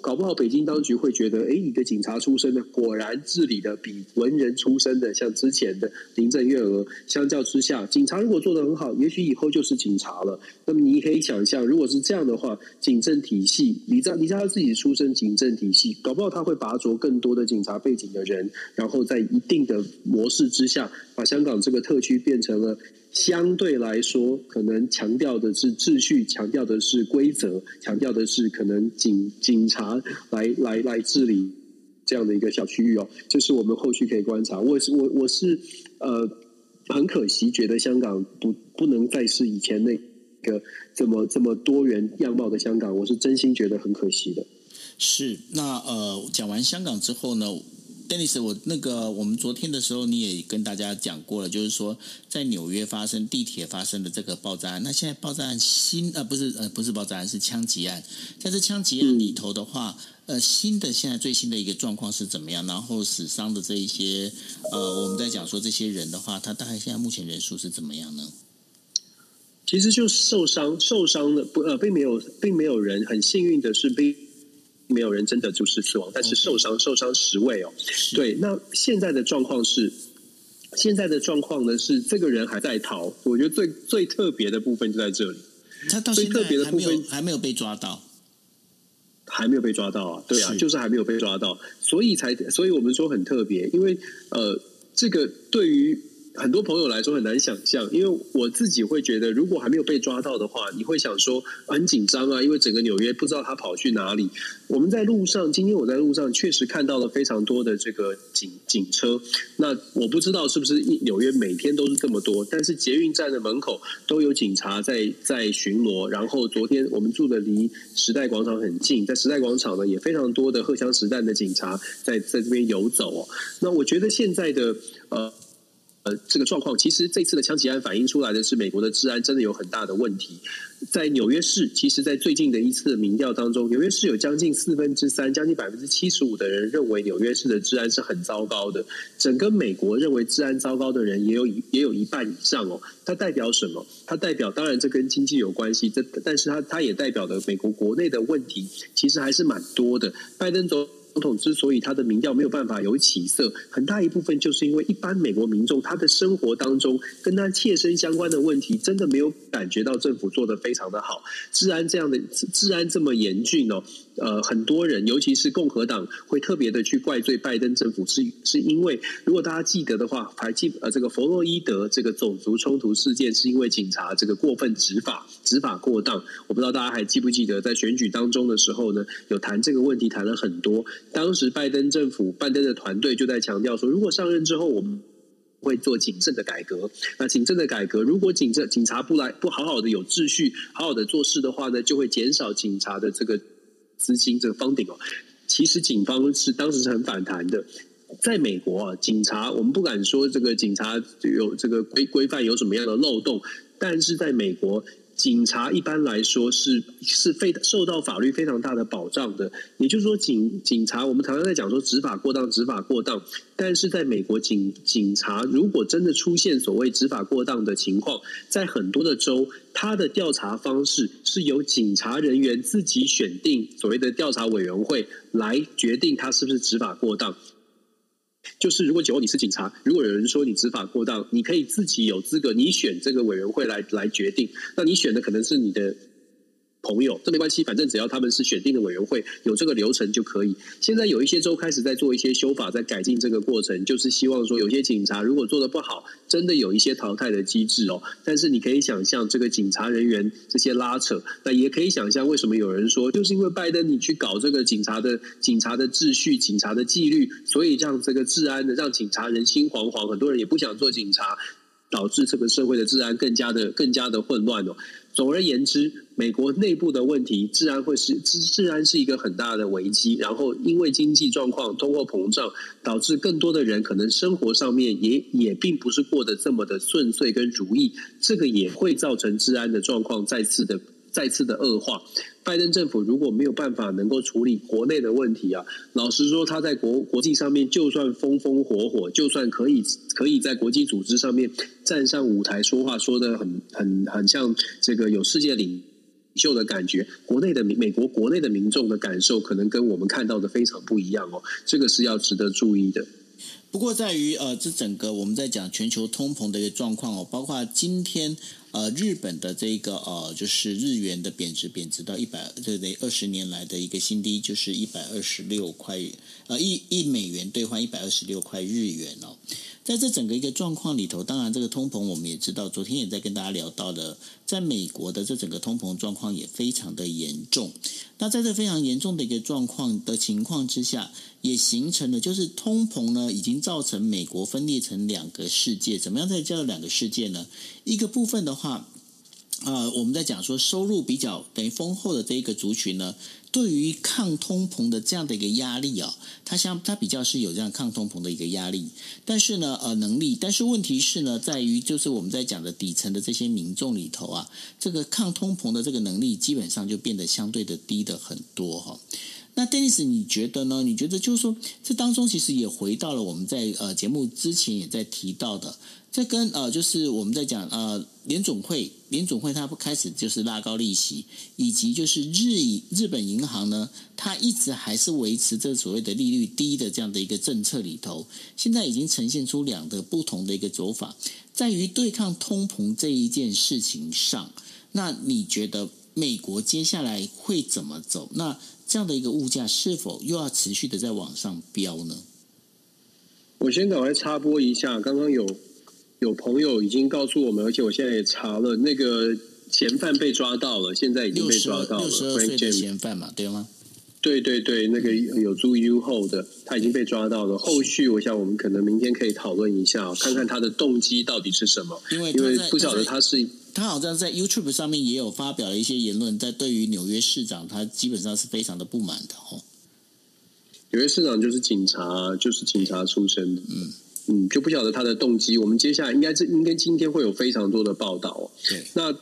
搞不好北京当局会觉得，哎，一个警察出身的，果然治理的比文人出身的，像之前的林郑月娥，相较之下，警察如果做得很好，也许以后就是警察了。那么你可以想象，如果是这样的话，警政体系，李家李家他自己出身警政体系，搞不好他会拔擢更多的警察背景的人，然后在一定的模式之下，把香港这个特区变成了。相对来说，可能强调的是秩序，强调的是规则，强调的是可能警警察来来来治理这样的一个小区域哦。这是我们后续可以观察。我是我我是呃，很可惜，觉得香港不不能再是以前那个这么这么多元样貌的香港。我是真心觉得很可惜的。是，那呃，讲完香港之后呢？Dennis，我那个我们昨天的时候你也跟大家讲过了，就是说在纽约发生地铁发生的这个爆炸案，那现在爆炸案新呃不是呃不是爆炸案是枪击案，在这枪击案里头的话，呃新的现在最新的一个状况是怎么样？然后死伤的这一些呃我们在讲说这些人的话，他大概现在目前人数是怎么样呢？其实就受伤受伤的不呃并没有并没有人很幸运的是被。没有人真的就是死亡，但是受伤.受伤十位哦。对，那现在的状况是，现在的状况呢是这个人还在逃。我觉得最最特别的部分就在这里，他到现在还没有还没有，还没有被抓到，还没有被抓到啊？对啊，是就是还没有被抓到，所以才所以我们说很特别，因为呃，这个对于。很多朋友来说很难想象，因为我自己会觉得，如果还没有被抓到的话，你会想说很紧张啊，因为整个纽约不知道他跑去哪里。我们在路上，今天我在路上确实看到了非常多的这个警警车。那我不知道是不是纽约每天都是这么多，但是捷运站的门口都有警察在在巡逻。然后昨天我们住的离时代广场很近，在时代广场呢也非常多的荷枪实弹的警察在在这边游走哦。那我觉得现在的呃。呃，这个状况其实这次的枪击案反映出来的是美国的治安真的有很大的问题。在纽约市，其实，在最近的一次民调当中，纽约市有将近四分之三，将近百分之七十五的人认为纽约市的治安是很糟糕的。整个美国认为治安糟糕的人也有也有一半以上哦。它代表什么？它代表当然这跟经济有关系，这但是它它也代表的美国国内的问题，其实还是蛮多的。拜登总总统之所以他的民调没有办法有起色，很大一部分就是因为一般美国民众他的生活当中跟他切身相关的问题，真的没有感觉到政府做得非常的好，治安这样的治安这么严峻哦。呃，很多人，尤其是共和党，会特别的去怪罪拜登政府，是是因为如果大家记得的话，还记呃这个弗洛伊德这个种族冲突事件，是因为警察这个过分执法，执法过当。我不知道大家还记不记得，在选举当中的时候呢，有谈这个问题，谈了很多。当时拜登政府，拜登的团队就在强调说，如果上任之后，我们会做警政的改革。那警政的改革，如果警政警察不来，不好好的有秩序，好好的做事的话呢，就会减少警察的这个。资金这个方顶哦，其实警方是当时是很反弹的。在美国啊，警察我们不敢说这个警察有这个规规范有什么样的漏洞，但是在美国。警察一般来说是是非受到法律非常大的保障的，也就是说警，警察我们常常在讲说执法过当，执法过当，但是在美国警警察如果真的出现所谓执法过当的情况，在很多的州，他的调查方式是由警察人员自己选定所谓的调查委员会来决定他是不是执法过当。就是如果以后你是警察，如果有人说你执法过当，你可以自己有资格，你选这个委员会来来决定。那你选的可能是你的。朋友，这没关系，反正只要他们是选定的委员会，有这个流程就可以。现在有一些州开始在做一些修法，在改进这个过程，就是希望说，有些警察如果做得不好，真的有一些淘汰的机制哦。但是你可以想象，这个警察人员这些拉扯，那也可以想象为什么有人说，就是因为拜登你去搞这个警察的警察的秩序、警察的纪律，所以让这个治安的让警察人心惶惶，很多人也不想做警察，导致这个社会的治安更加的更加的混乱哦。总而言之，美国内部的问题，自然会是自自然是一个很大的危机。然后，因为经济状况、通货膨胀，导致更多的人可能生活上面也也并不是过得这么的顺遂跟如意，这个也会造成治安的状况再次的。再次的恶化，拜登政府如果没有办法能够处理国内的问题啊，老实说，他在国国际上面就算风风火火，就算可以可以在国际组织上面站上舞台说话，说的很很很像这个有世界领袖的感觉，国内的美国国内的民众的感受可能跟我们看到的非常不一样哦，这个是要值得注意的。不过在于呃，这整个我们在讲全球通膨的一个状况哦，包括今天呃日本的这个呃就是日元的贬值，贬值到一百对不对二十年来的一个新低，就是一百二十六块呃一一美元兑换一百二十六块日元哦。在这整个一个状况里头，当然这个通膨我们也知道，昨天也在跟大家聊到的，在美国的这整个通膨状况也非常的严重。那在这非常严重的一个状况的情况之下，也形成了就是通膨呢，已经造成美国分裂成两个世界。怎么样在这两个世界呢？一个部分的话，呃，我们在讲说收入比较等于丰厚的这一个族群呢。对于抗通膨的这样的一个压力啊，它相它比较是有这样抗通膨的一个压力，但是呢，呃，能力，但是问题是呢，在于就是我们在讲的底层的这些民众里头啊，这个抗通膨的这个能力基本上就变得相对的低的很多哈。那 Dennis，你觉得呢？你觉得就是说，这当中其实也回到了我们在呃节目之前也在提到的。这跟呃，就是我们在讲呃，联总会，联总会它不开始就是拉高利息，以及就是日以日本银行呢，它一直还是维持这所谓的利率低的这样的一个政策里头，现在已经呈现出两个不同的一个走法，在于对抗通膨这一件事情上，那你觉得美国接下来会怎么走？那这样的一个物价是否又要持续的在往上飙呢？我先赶快插播一下，刚刚有。有朋友已经告诉我们，而且我现在也查了，那个嫌犯被抓到了，现在已经被抓到了。六十二岁的嫌犯嘛，对吗？对对对，那个有租 U 后的，他已经被抓到了。后续我想我们可能明天可以讨论一下，看看他的动机到底是什么。因为因为不晓得他是他好像在 YouTube 上面也有发表了一些言论，在对于纽约市长，他基本上是非常的不满的哦。纽约市长就是警察，就是警察出身的，嗯。嗯，就不晓得他的动机。我们接下来应该是应该今天会有非常多的报道。对，那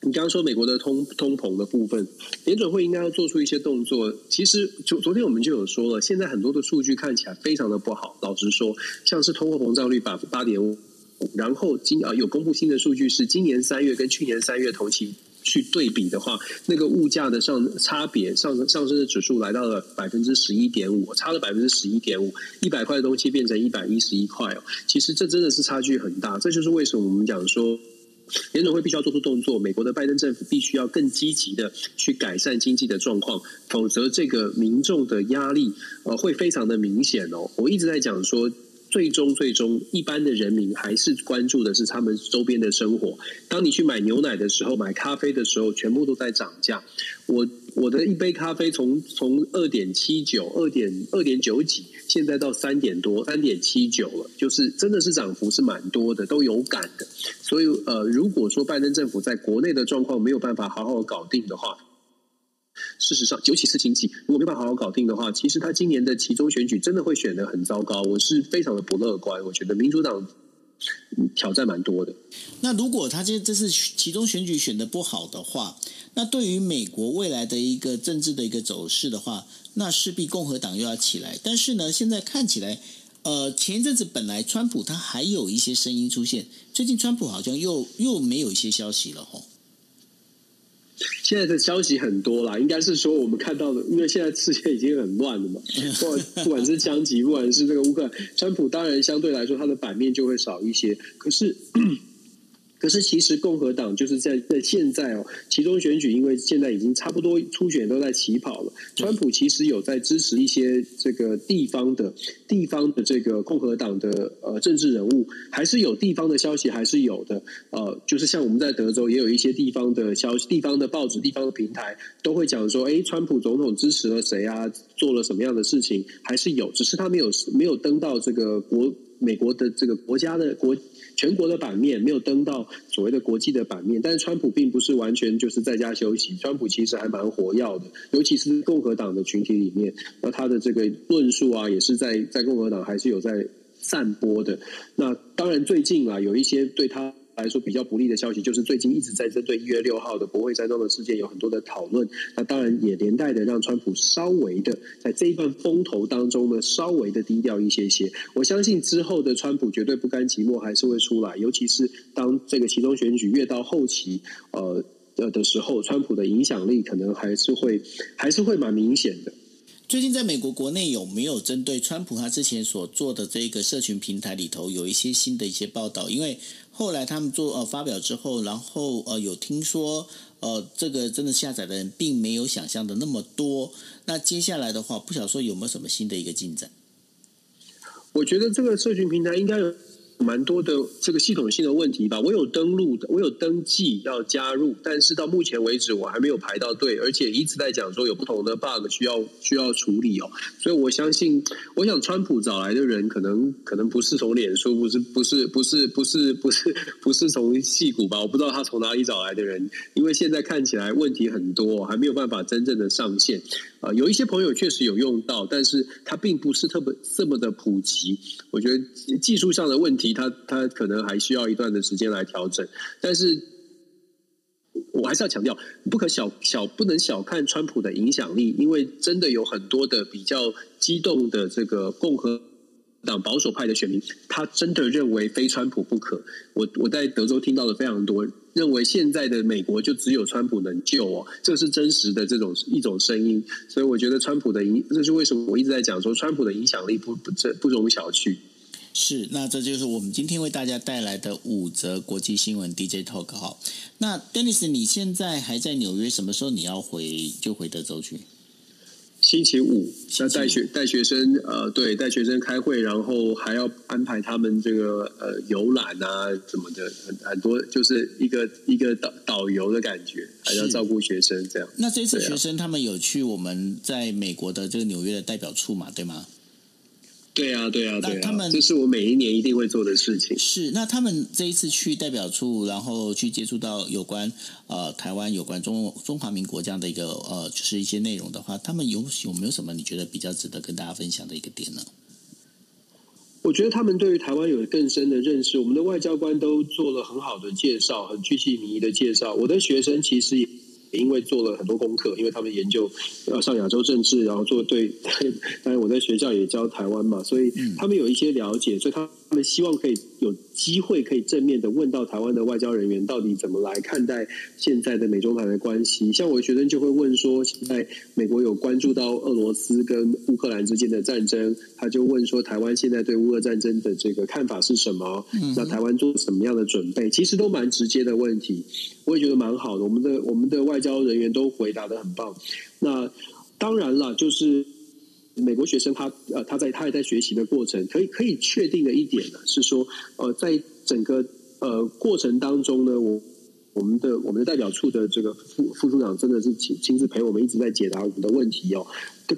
你刚刚说美国的通通膨的部分，联准会应该要做出一些动作。其实昨昨天我们就有说了，现在很多的数据看起来非常的不好。老实说，像是通货膨胀率百分之八点五，然后今啊有公布新的数据是今年三月跟去年三月同期。去对比的话，那个物价的上差别上上升的指数来到了百分之十一点五，差了百分之十一点五，一百块的东西变成一百一十一块哦。其实这真的是差距很大，这就是为什么我们讲说，联总会必须要做出动作，美国的拜登政府必须要更积极的去改善经济的状况，否则这个民众的压力呃会非常的明显哦。我一直在讲说。最终，最终，一般的人民还是关注的是他们周边的生活。当你去买牛奶的时候，买咖啡的时候，全部都在涨价。我我的一杯咖啡从从二点七九、二点二点九几，现在到三点多、三点七九了，就是真的是涨幅是蛮多的，都有感的。所以，呃，如果说拜登政府在国内的状况没有办法好好搞定的话，事实上，尤其是经济，如果没办法好好搞定的话，其实他今年的期中选举真的会选得很糟糕。我是非常的不乐观，我觉得民主党挑战蛮多的。那如果他这这次期中选举选得不好的话，那对于美国未来的一个政治的一个走势的话，那势必共和党又要起来。但是呢，现在看起来，呃，前一阵子本来川普他还有一些声音出现，最近川普好像又又没有一些消息了吼。现在的消息很多啦，应该是说我们看到的，因为现在世界已经很乱了嘛，不管不管是枪击，不管是这个乌克兰，川普当然相对来说他的版面就会少一些，可是。可是，其实共和党就是在在现在哦，其中选举，因为现在已经差不多初选都在起跑了。川普其实有在支持一些这个地方的地方的这个共和党的呃政治人物，还是有地方的消息，还是有的。呃，就是像我们在德州也有一些地方的消息，地方的报纸、地方的平台都会讲说，哎，川普总统支持了谁啊？做了什么样的事情？还是有，只是他没有没有登到这个国美国的这个国家的国。全国的版面没有登到所谓的国际的版面，但是川普并不是完全就是在家休息，川普其实还蛮活跃的，尤其是共和党的群体里面，那他的这个论述啊，也是在在共和党还是有在散播的。那当然最近啊，有一些对他。来说比较不利的消息，就是最近一直在针对一月六号的国会山庄的事件有很多的讨论。那当然也连带的让川普稍微的在这一段风头当中呢，稍微的低调一些些。我相信之后的川普绝对不甘寂寞，还是会出来。尤其是当这个其中选举越到后期，呃的的时候，川普的影响力可能还是会还是会蛮明显的。最近在美国国内有没有针对川普他之前所做的这个社群平台里头有一些新的一些报道？因为后来他们做呃发表之后，然后呃有听说呃这个真的下载的人并没有想象的那么多。那接下来的话，不晓说有没有什么新的一个进展？我觉得这个社群平台应该有。蛮多的这个系统性的问题吧。我有登录的，我有登记要加入，但是到目前为止我还没有排到队，而且一直在讲说有不同的 bug 需要需要处理哦。所以我相信，我想川普找来的人可能可能不是从脸书，不是不是不是不是不是不是从戏骨吧？我不知道他从哪里找来的人，因为现在看起来问题很多，还没有办法真正的上线。啊，有一些朋友确实有用到，但是它并不是特别这么的普及。我觉得技术上的问题，它它可能还需要一段的时间来调整。但是，我还是要强调，不可小小不能小看川普的影响力，因为真的有很多的比较激动的这个共和党保守派的选民，他真的认为非川普不可。我我在德州听到的非常多。认为现在的美国就只有川普能救哦，这是真实的这种一种声音，所以我觉得川普的影，这是为什么我一直在讲说川普的影响力不不这不容小觑。是，那这就是我们今天为大家带来的五则国际新闻 DJ Talk 哈。那 Dennis，你现在还在纽约，什么时候你要回就回德州去？星期五要带学带学生，呃，对，带学生开会，然后还要安排他们这个呃游览啊什么的，很很多，就是一个一个导导游的感觉，还要照顾学生这样。那这次学生他们有去我们在美国的这个纽约的代表处嘛？对吗？对啊，对啊，对啊，他们这是我每一年一定会做的事情。是，那他们这一次去代表处，然后去接触到有关呃台湾有关中中华民国这样的一个呃，就是一些内容的话，他们有有没有什么你觉得比较值得跟大家分享的一个点呢？我觉得他们对于台湾有更深的认识，我们的外交官都做了很好的介绍，很具细靡遗的介绍。我的学生其实也。因为做了很多功课，因为他们研究要上亚洲政治，然后做对，当然我在学校也教台湾嘛，所以他们有一些了解，所以他们希望可以有机会可以正面的问到台湾的外交人员到底怎么来看待现在的美中台的关系。像我的学生就会问说，现在美国有关注到俄罗斯跟乌克兰之间的战争，他就问说，台湾现在对乌俄战争的这个看法是什么？那台湾做什么样的准备？其实都蛮直接的问题，我也觉得蛮好的。我们的我们的外交人员都回答的很棒。那当然了，就是。美国学生他呃他在他还在学习的过程，可以可以确定的一点呢是说，呃，在整个呃过程当中呢，我我们的我们的代表处的这个副副处长真的是亲亲自陪我们一直在解答我们的问题哦，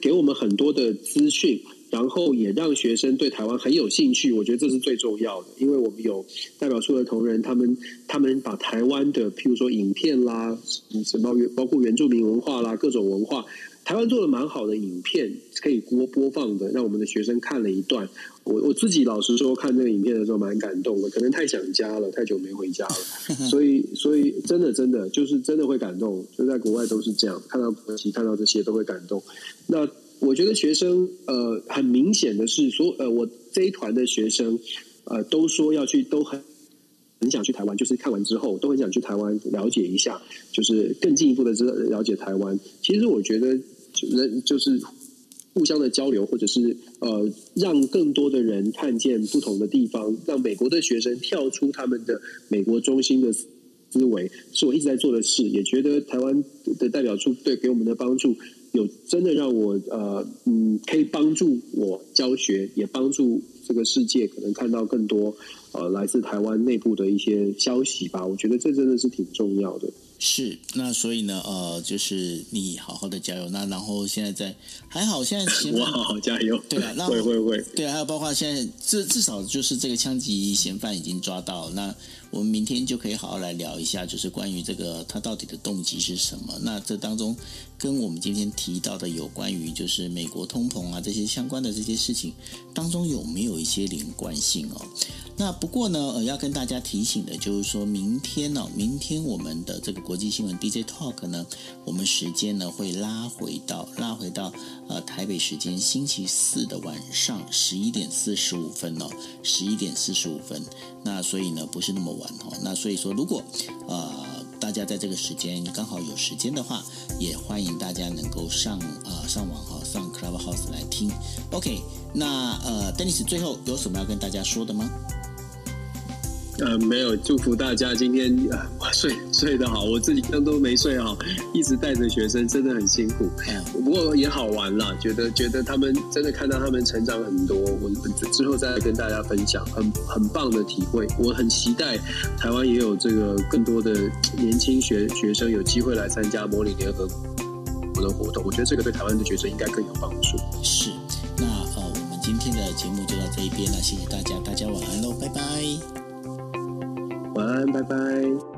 给我们很多的资讯，然后也让学生对台湾很有兴趣，我觉得这是最重要的，因为我们有代表处的同仁，他们他们把台湾的譬如说影片啦，什么包括原住民文化啦，各种文化。台湾做的蛮好的影片，可以播播放的，让我们的学生看了一段。我 我自己老实说，看这个影片的时候蛮感动的，可能太想家了，太久没回家了，所以所以真的真的就是真的会感动。就在国外都是这样，看到国旗，看到这些都会感动。那我觉得学生呃，很明显的是说，呃，我这一团的学生呃，都说要去，都很很想去台湾，就是看完之后都很想去台湾了解一下，就是更进一步的知了解台湾。其实我觉得。人就是互相的交流，或者是呃，让更多的人看见不同的地方，让美国的学生跳出他们的美国中心的思维，是我一直在做的事。也觉得台湾的代表处对给我们的帮助，有真的让我呃嗯，可以帮助我教学，也帮助这个世界可能看到更多呃来自台湾内部的一些消息吧。我觉得这真的是挺重要的。是，那所以呢，呃，就是你好好的加油。那然后现在在还好，现在我好好加油。对啊，那会会会。对啊，还有包括现在至至少就是这个枪击嫌犯已经抓到，那我们明天就可以好好来聊一下，就是关于这个他到底的动机是什么。那这当中跟我们今天提到的有关于就是美国通膨啊这些相关的这些事情当中有没有一些连贯性哦？那不过呢，呃，要跟大家提醒的就是说明天呢，明天我们的这个国际新闻 DJ Talk 呢，我们时间呢会拉回到拉回到呃台北时间星期四的晚上十一点四十五分哦，十一点四十五分。那所以呢不是那么晚哦。那所以说如果呃。大家在这个时间刚好有时间的话，也欢迎大家能够上啊、呃、上网哈上 Clubhouse 来听。OK，那呃，Dennis 最后有什么要跟大家说的吗？呃，没有，祝福大家今天啊，睡睡得好，我自己刚都没睡好，一直带着学生，真的很辛苦。嗯，不过也好玩啦，觉得觉得他们真的看到他们成长很多，我之后再来跟大家分享，很很棒的体会。我很期待台湾也有这个更多的年轻学学生有机会来参加模拟联合国的活动，我觉得这个对台湾的学生应该更有帮助。是，那呃，我们今天的节目就到这一边了，谢谢大家，大家晚安喽，拜拜。晚安，拜拜。